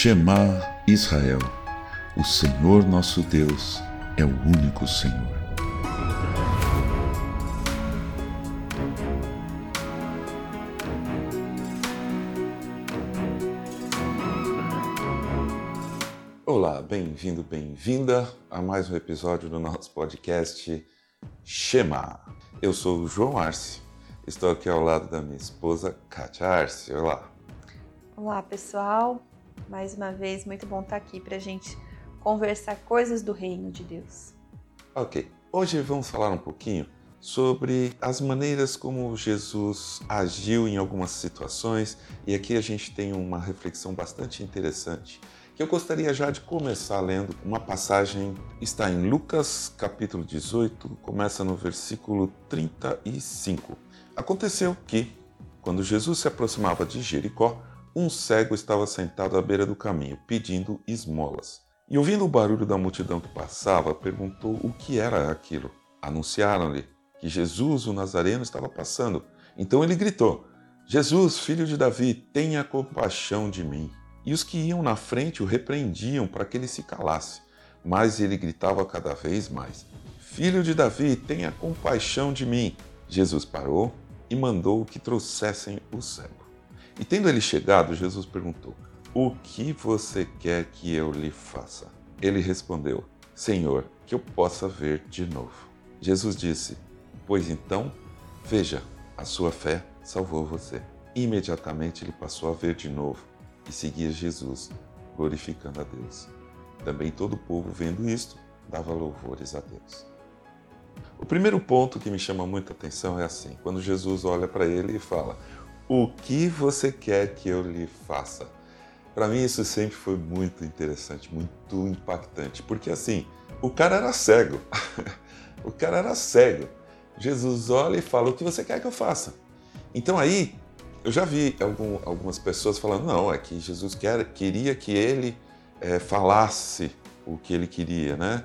Shema Israel, o Senhor nosso Deus é o único Senhor. Olá, bem-vindo, bem-vinda a mais um episódio do nosso podcast Shema. Eu sou o João Arce, estou aqui ao lado da minha esposa Katia Arce. Olá. Olá, pessoal. Mais uma vez, muito bom estar aqui para a gente conversar coisas do reino de Deus. Ok, hoje vamos falar um pouquinho sobre as maneiras como Jesus agiu em algumas situações e aqui a gente tem uma reflexão bastante interessante que eu gostaria já de começar lendo uma passagem está em Lucas capítulo 18, começa no versículo 35. Aconteceu que quando Jesus se aproximava de Jericó, um cego estava sentado à beira do caminho, pedindo esmolas. E ouvindo o barulho da multidão que passava, perguntou o que era aquilo. Anunciaram-lhe que Jesus, o Nazareno, estava passando. Então ele gritou: Jesus, filho de Davi, tenha compaixão de mim. E os que iam na frente o repreendiam para que ele se calasse. Mas ele gritava cada vez mais: Filho de Davi, tenha compaixão de mim. Jesus parou e mandou que trouxessem o cego. E tendo ele chegado, Jesus perguntou: O que você quer que eu lhe faça? Ele respondeu: Senhor, que eu possa ver de novo. Jesus disse: Pois então, veja, a sua fé salvou você. Imediatamente ele passou a ver de novo e seguia Jesus, glorificando a Deus. Também todo o povo, vendo isto, dava louvores a Deus. O primeiro ponto que me chama muita atenção é assim: quando Jesus olha para ele e fala: o que você quer que eu lhe faça? Para mim isso sempre foi muito interessante, muito impactante, porque assim, o cara era cego. o cara era cego. Jesus olha e fala: O que você quer que eu faça? Então aí, eu já vi algum, algumas pessoas falando: Não, é que Jesus quer, queria que ele é, falasse o que ele queria, né?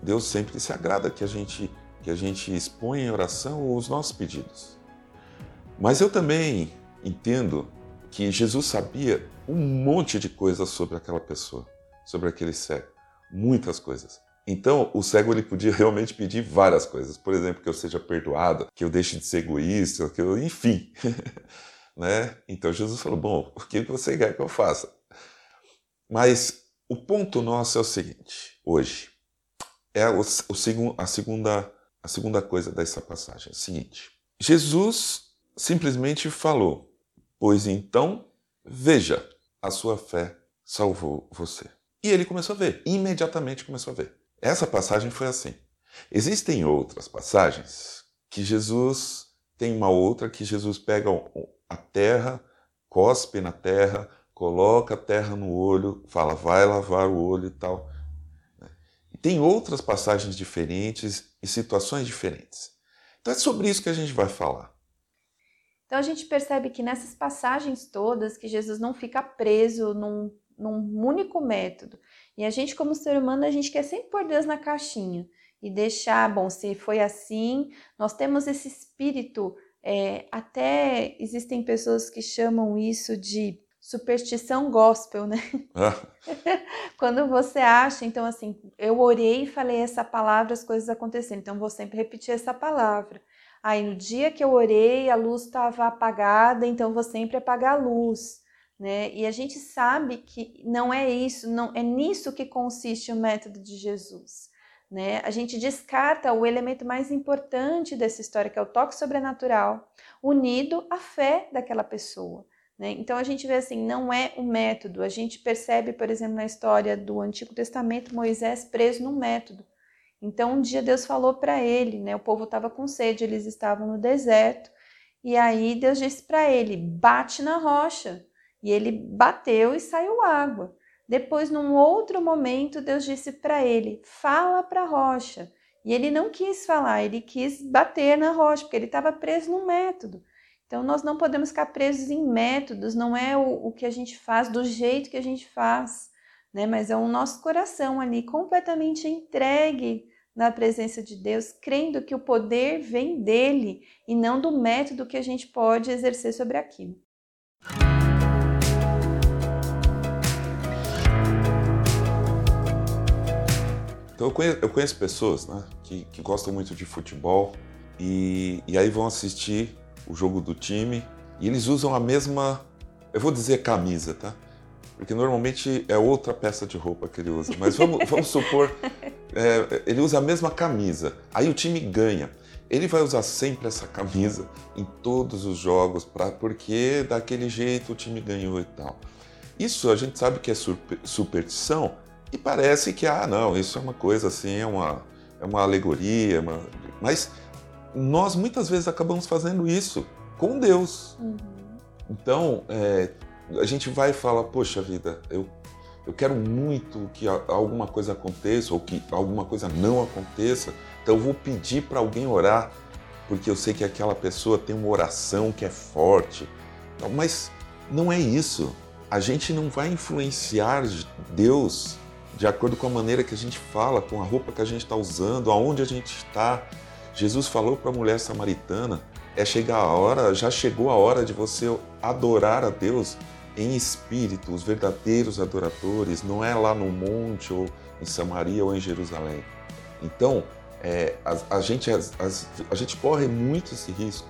Deus sempre se agrada que a gente que a gente exponha em oração os nossos pedidos. Mas eu também entendo que Jesus sabia um monte de coisas sobre aquela pessoa, sobre aquele cego, muitas coisas. Então, o cego ele podia realmente pedir várias coisas, por exemplo, que eu seja perdoado, que eu deixe de ser egoísta, que eu, enfim, né? Então Jesus falou: "Bom, o que você quer que eu faça?" Mas o ponto nosso é o seguinte, hoje é o, o, a segunda a segunda coisa dessa passagem, é o seguinte: Jesus simplesmente falou: Pois então, veja, a sua fé salvou você. E ele começou a ver, imediatamente começou a ver. Essa passagem foi assim. Existem outras passagens que Jesus tem uma outra que Jesus pega a terra, cospe na terra, coloca a terra no olho, fala, vai lavar o olho e tal. Tem outras passagens diferentes e situações diferentes. Então é sobre isso que a gente vai falar. Então a gente percebe que nessas passagens todas que Jesus não fica preso num, num único método. E a gente, como ser humano, a gente quer sempre pôr Deus na caixinha e deixar, bom, se foi assim, nós temos esse espírito, é, até existem pessoas que chamam isso de superstição gospel, né? Ah. Quando você acha, então assim, eu orei e falei essa palavra, as coisas aconteceram, então vou sempre repetir essa palavra. Aí no dia que eu orei, a luz estava apagada, então vou sempre apagar a luz. Né? E a gente sabe que não é isso, não é nisso que consiste o método de Jesus. Né? A gente descarta o elemento mais importante dessa história, que é o toque sobrenatural, unido à fé daquela pessoa. Né? Então a gente vê assim, não é o método. A gente percebe, por exemplo, na história do Antigo Testamento, Moisés preso num método. Então um dia Deus falou para ele, né? O povo estava com sede, eles estavam no deserto, e aí Deus disse para ele: bate na rocha. E ele bateu e saiu água. Depois, num outro momento, Deus disse para ele: fala para a rocha. E ele não quis falar, ele quis bater na rocha, porque ele estava preso num método. Então, nós não podemos ficar presos em métodos, não é o, o que a gente faz do jeito que a gente faz, né? Mas é o nosso coração ali completamente entregue na presença de Deus, crendo que o poder vem dele e não do método que a gente pode exercer sobre aquilo. Então, eu conheço, eu conheço pessoas né, que, que, gostam muito de futebol e, e aí vão assistir o jogo do time e eles usam a mesma, eu vou dizer camisa, tá? Porque normalmente é outra peça de roupa que ele usa, mas vamos, vamos supor é, ele usa a mesma camisa, aí o time ganha. Ele vai usar sempre essa camisa em todos os jogos, pra, porque daquele jeito o time ganhou e tal. Isso a gente sabe que é superstição e parece que, ah, não, isso é uma coisa assim, é uma, é uma alegoria, é uma... mas nós muitas vezes acabamos fazendo isso com Deus. Uhum. Então, é, a gente vai e fala, poxa vida, eu, eu quero muito que alguma coisa aconteça ou que alguma coisa não aconteça, então eu vou pedir para alguém orar, porque eu sei que aquela pessoa tem uma oração que é forte. Mas não é isso. A gente não vai influenciar Deus de acordo com a maneira que a gente fala, com a roupa que a gente está usando, aonde a gente está. Jesus falou para a mulher samaritana: é chegar a hora, já chegou a hora de você adorar a Deus em espírito, os verdadeiros adoradores, não é lá no monte ou em Samaria ou em Jerusalém. Então, é, a, a, gente, a, a, gente corre muito esse risco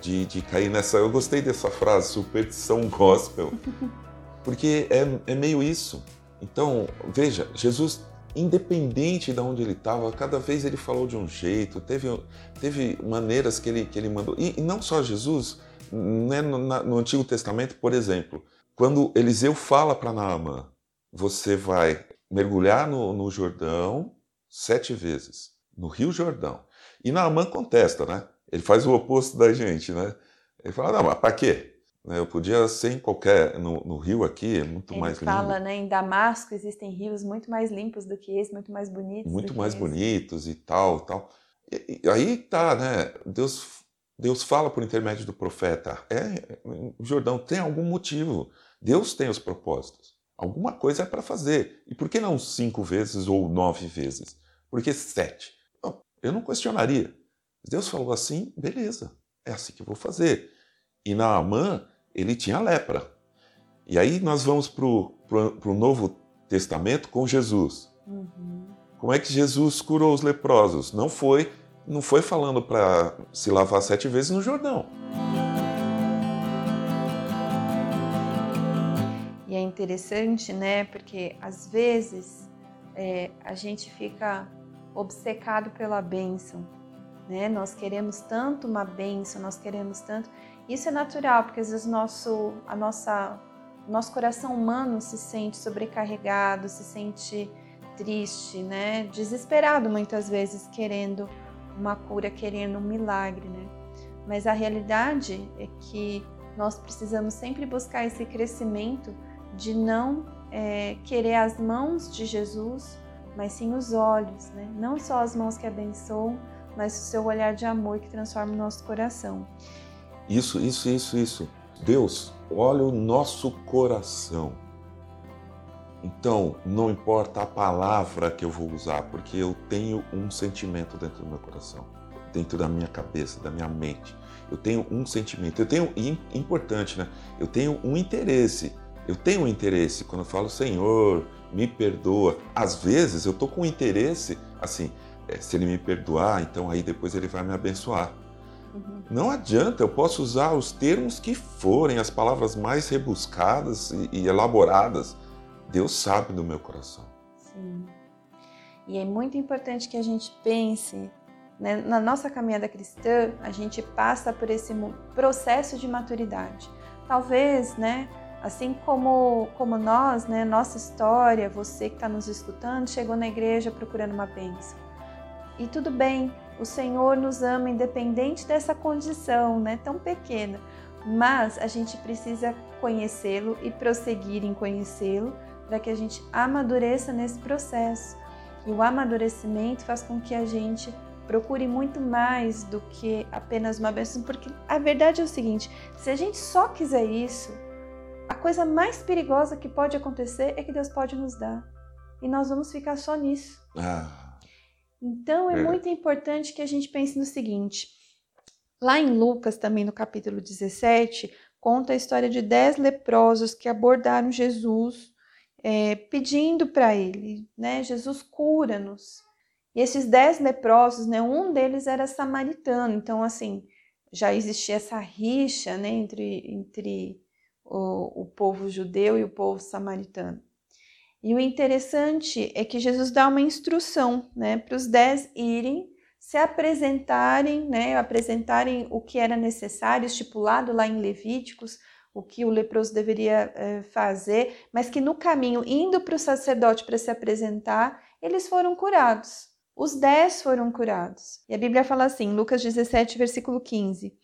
de, de cair nessa. Eu gostei dessa frase, superstição gospel, porque é, é meio isso. Então, veja, Jesus, independente de onde ele estava, cada vez ele falou de um jeito, teve, teve maneiras que ele, que ele mandou. E, e não só Jesus, né, no, na, no Antigo Testamento, por exemplo, quando Eliseu fala para Naamã, você vai mergulhar no, no Jordão sete vezes no Rio Jordão. E Naamã contesta, né? Ele faz o oposto da gente, né? Ele fala, não, mas para quê? Né, eu podia ser em qualquer, no, no rio aqui, é muito Ele mais lindo. fala, né, em Damasco existem rios muito mais limpos do que esse, muito mais bonitos. Muito mais bonitos e tal, tal. E, e, aí tá, né, Deus, Deus fala por intermédio do profeta, é, Jordão tem algum motivo, Deus tem os propósitos, alguma coisa é para fazer. E por que não cinco vezes ou nove vezes? Por que sete? eu não questionaria. Deus falou assim, beleza, é assim que eu vou fazer. E Naamã, ele tinha lepra. E aí nós vamos para o Novo Testamento com Jesus. Uhum. Como é que Jesus curou os leprosos? Não foi, não foi falando para se lavar sete vezes no Jordão. E é interessante, né? Porque às vezes é, a gente fica obcecado pela bênção. Né? Nós queremos tanto uma bênção, nós queremos tanto. Isso é natural, porque às vezes nosso, a nossa, nosso coração humano se sente sobrecarregado, se sente triste, né? desesperado muitas vezes, querendo uma cura, querendo um milagre. Né? Mas a realidade é que nós precisamos sempre buscar esse crescimento de não é, querer as mãos de Jesus mas sim os olhos, né? não só as mãos que abençoam, mas o seu olhar de amor que transforma o nosso coração. Isso, isso, isso, isso. Deus olha o nosso coração. Então, não importa a palavra que eu vou usar, porque eu tenho um sentimento dentro do meu coração, dentro da minha cabeça, da minha mente. Eu tenho um sentimento, eu tenho, importante, né? Eu tenho um interesse. Eu tenho um interesse quando eu falo, Senhor, me perdoa. Às vezes eu tô com interesse, assim, é, se ele me perdoar, então aí depois ele vai me abençoar. Uhum. Não adianta, eu posso usar os termos que forem, as palavras mais rebuscadas e elaboradas. Deus sabe do meu coração. Sim. E é muito importante que a gente pense né? na nossa caminhada cristã, a gente passa por esse processo de maturidade. Talvez, né? Assim como, como nós, né, nossa história, você que está nos escutando, chegou na igreja procurando uma bênção. E tudo bem, o Senhor nos ama independente dessa condição, né, tão pequena. Mas a gente precisa conhecê-lo e prosseguir em conhecê-lo para que a gente amadureça nesse processo. E o amadurecimento faz com que a gente procure muito mais do que apenas uma bênção, porque a verdade é o seguinte: se a gente só quiser isso, a coisa mais perigosa que pode acontecer é que Deus pode nos dar. E nós vamos ficar só nisso. Ah, então é, é muito importante que a gente pense no seguinte: lá em Lucas, também no capítulo 17, conta a história de dez leprosos que abordaram Jesus é, pedindo para ele, né? Jesus cura-nos. E esses dez leprosos, né? Um deles era samaritano, então assim já existia essa rixa, né? Entre entre o, o povo judeu e o povo samaritano. E o interessante é que Jesus dá uma instrução, né? Para os dez irem se apresentarem, né, apresentarem o que era necessário, estipulado lá em Levíticos, o que o leproso deveria é, fazer, mas que no caminho, indo para o sacerdote para se apresentar, eles foram curados. Os dez foram curados. E a Bíblia fala assim, Lucas 17, versículo 15.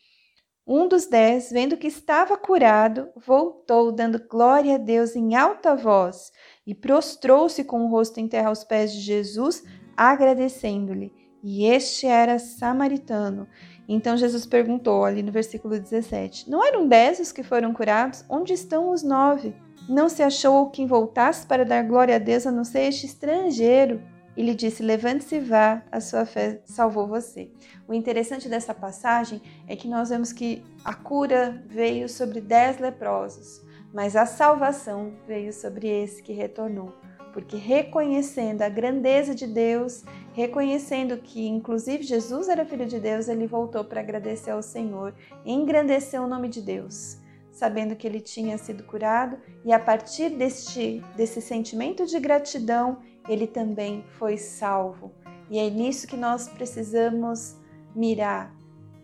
Um dos dez, vendo que estava curado, voltou, dando glória a Deus em alta voz, e prostrou-se com o rosto em terra aos pés de Jesus, agradecendo-lhe e este era samaritano. Então Jesus perguntou ali no versículo 17: Não eram dez os que foram curados? Onde estão os nove? Não se achou quem voltasse para dar glória a Deus a não ser este estrangeiro? E lhe disse: Levante-se e vá, a sua fé salvou você. O interessante dessa passagem é que nós vemos que a cura veio sobre dez leprosos, mas a salvação veio sobre esse que retornou porque reconhecendo a grandeza de Deus, reconhecendo que inclusive Jesus era filho de Deus, ele voltou para agradecer ao Senhor, engrandecer o nome de Deus, sabendo que ele tinha sido curado e a partir deste desse sentimento de gratidão, ele também foi salvo. E é nisso que nós precisamos mirar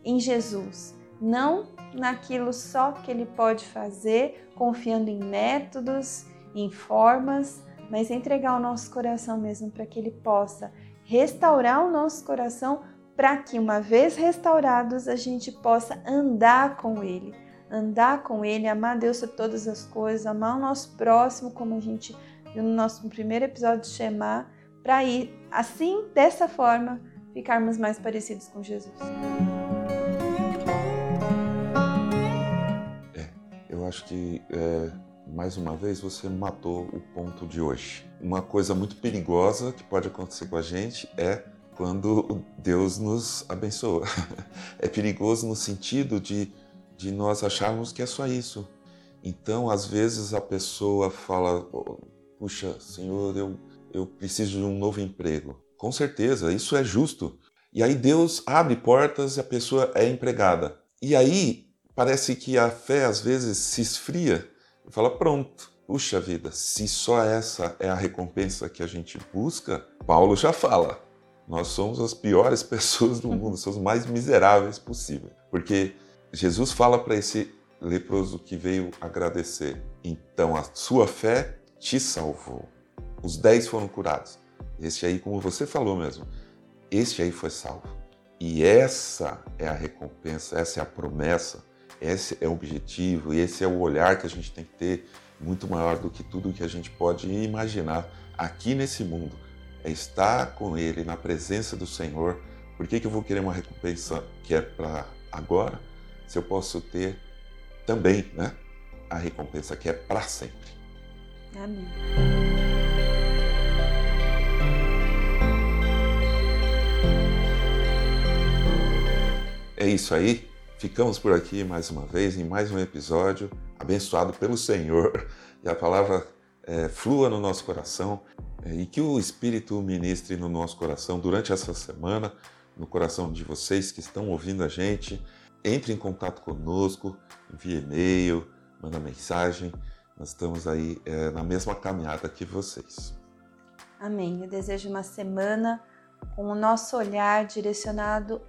em Jesus, não naquilo só que ele pode fazer, confiando em métodos, em formas, mas entregar o nosso coração mesmo para que Ele possa restaurar o nosso coração para que, uma vez restaurados, a gente possa andar com Ele. Andar com Ele, amar Deus sobre todas as coisas, amar o nosso próximo, como a gente viu no nosso primeiro episódio de Shema, para ir, assim, dessa forma, ficarmos mais parecidos com Jesus. É, eu acho que é mais uma vez você matou o ponto de hoje. Uma coisa muito perigosa que pode acontecer com a gente é quando Deus nos abençoa. É perigoso no sentido de, de nós acharmos que é só isso. Então, às vezes a pessoa fala: Puxa, Senhor, eu, eu preciso de um novo emprego. Com certeza, isso é justo. E aí Deus abre portas e a pessoa é empregada. E aí parece que a fé às vezes se esfria e fala: pronto, puxa vida, se só essa é a recompensa que a gente busca, Paulo já fala. Nós somos as piores pessoas do mundo, somos os mais miseráveis possível. Porque Jesus fala para esse leproso que veio agradecer: então a sua fé te salvou. Os dez foram curados. Este aí, como você falou mesmo, este aí foi salvo. E essa é a recompensa, essa é a promessa esse é o objetivo e esse é o olhar que a gente tem que ter muito maior do que tudo que a gente pode imaginar aqui nesse mundo. É estar com Ele, na presença do Senhor. Por que, que eu vou querer uma recompensa que é para agora, se eu posso ter também né, a recompensa que é para sempre? Amém. É isso aí. Ficamos por aqui mais uma vez, em mais um episódio, abençoado pelo Senhor, e a palavra é, flua no nosso coração é, e que o Espírito ministre no nosso coração durante essa semana, no coração de vocês que estão ouvindo a gente. Entre em contato conosco, envie e-mail, manda mensagem. Nós estamos aí é, na mesma caminhada que vocês. Amém. Eu desejo uma semana com o nosso olhar direcionado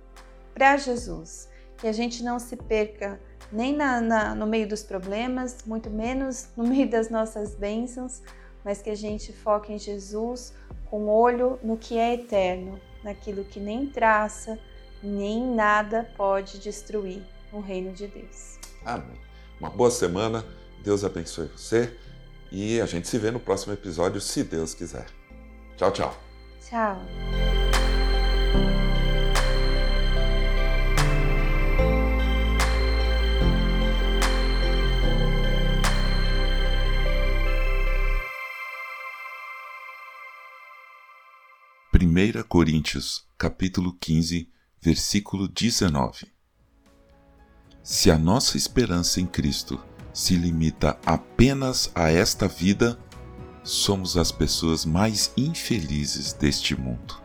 para Jesus que a gente não se perca nem na, na, no meio dos problemas, muito menos no meio das nossas bênçãos, mas que a gente foque em Jesus com olho no que é eterno, naquilo que nem traça, nem nada pode destruir o reino de Deus. Amém. Uma boa semana, Deus abençoe você e a gente se vê no próximo episódio, se Deus quiser. Tchau, tchau. Tchau. Primeira Coríntios, capítulo 15, versículo 19. Se a nossa esperança em Cristo se limita apenas a esta vida, somos as pessoas mais infelizes deste mundo.